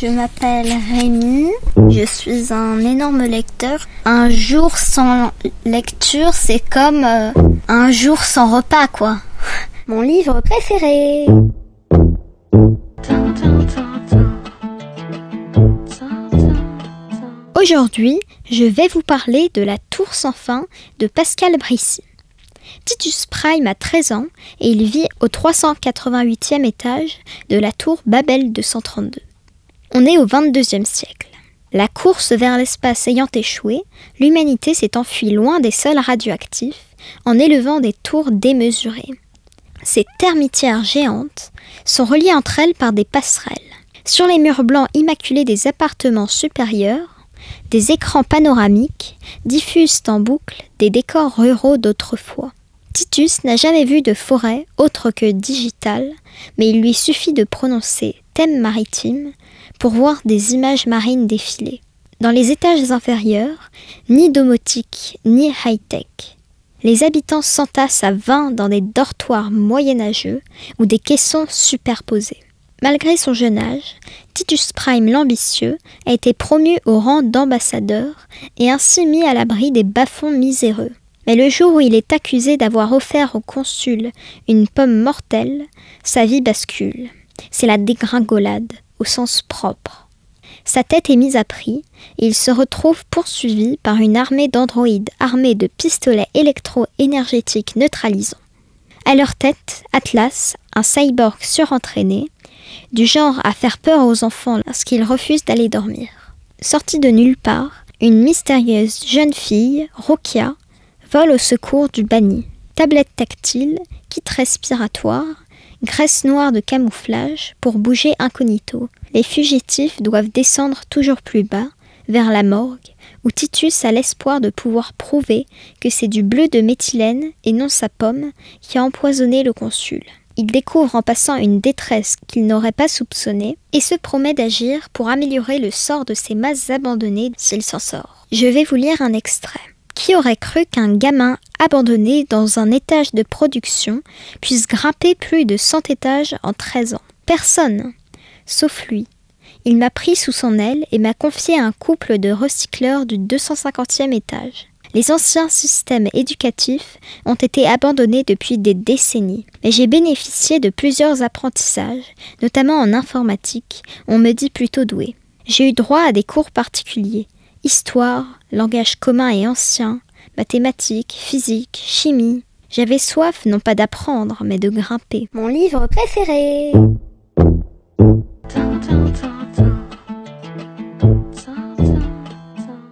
Je m'appelle Rémi, je suis un énorme lecteur. Un jour sans lecture, c'est comme euh, un jour sans repas, quoi. Mon livre préféré. Aujourd'hui, je vais vous parler de La Tour sans fin de Pascal Brissy. Titus Prime a 13 ans et il vit au 388e étage de la tour Babel 232. On est au 22e siècle. La course vers l'espace ayant échoué, l'humanité s'est enfuie loin des sols radioactifs en élevant des tours démesurées. Ces termitières géantes sont reliées entre elles par des passerelles. Sur les murs blancs immaculés des appartements supérieurs, des écrans panoramiques diffusent en boucle des décors ruraux d'autrefois. Titus n'a jamais vu de forêt autre que digitale, mais il lui suffit de prononcer maritime pour voir des images marines défiler. Dans les étages inférieurs, ni domotique ni high-tech. Les habitants s'entassent à 20 dans des dortoirs moyenâgeux ou des caissons superposés. Malgré son jeune âge, Titus Prime l'ambitieux a été promu au rang d'ambassadeur et ainsi mis à l'abri des bas-fonds miséreux. Mais le jour où il est accusé d'avoir offert au consul une pomme mortelle, sa vie bascule. C'est la dégringolade, au sens propre. Sa tête est mise à prix et il se retrouve poursuivi par une armée d'androïdes armés de pistolets électro-énergétiques neutralisants. À leur tête, Atlas, un cyborg surentraîné, du genre à faire peur aux enfants lorsqu'ils refusent d'aller dormir. Sortie de nulle part, une mystérieuse jeune fille, Rokia, Vol au secours du banni. Tablette tactile, kit respiratoire, graisse noire de camouflage pour bouger incognito. Les fugitifs doivent descendre toujours plus bas, vers la morgue, où Titus a l'espoir de pouvoir prouver que c'est du bleu de méthylène et non sa pomme qui a empoisonné le consul. Il découvre en passant une détresse qu'il n'aurait pas soupçonnée et se promet d'agir pour améliorer le sort de ces masses abandonnées s'il s'en sort. Je vais vous lire un extrait. Qui aurait cru qu'un gamin abandonné dans un étage de production puisse grimper plus de 100 étages en 13 ans? Personne, sauf lui. Il m'a pris sous son aile et m'a confié un couple de recycleurs du 250e étage. Les anciens systèmes éducatifs ont été abandonnés depuis des décennies, mais j'ai bénéficié de plusieurs apprentissages, notamment en informatique, on me dit plutôt doué. J'ai eu droit à des cours particuliers, Histoire, langage commun et ancien, mathématiques, physique, chimie. J'avais soif non pas d'apprendre, mais de grimper. Mon livre préféré.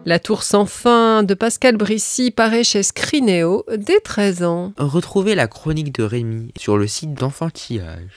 La tour sans fin de Pascal Brissy paraît chez Scrinéo dès 13 ans. Retrouvez la chronique de Rémi sur le site d'enfantillage.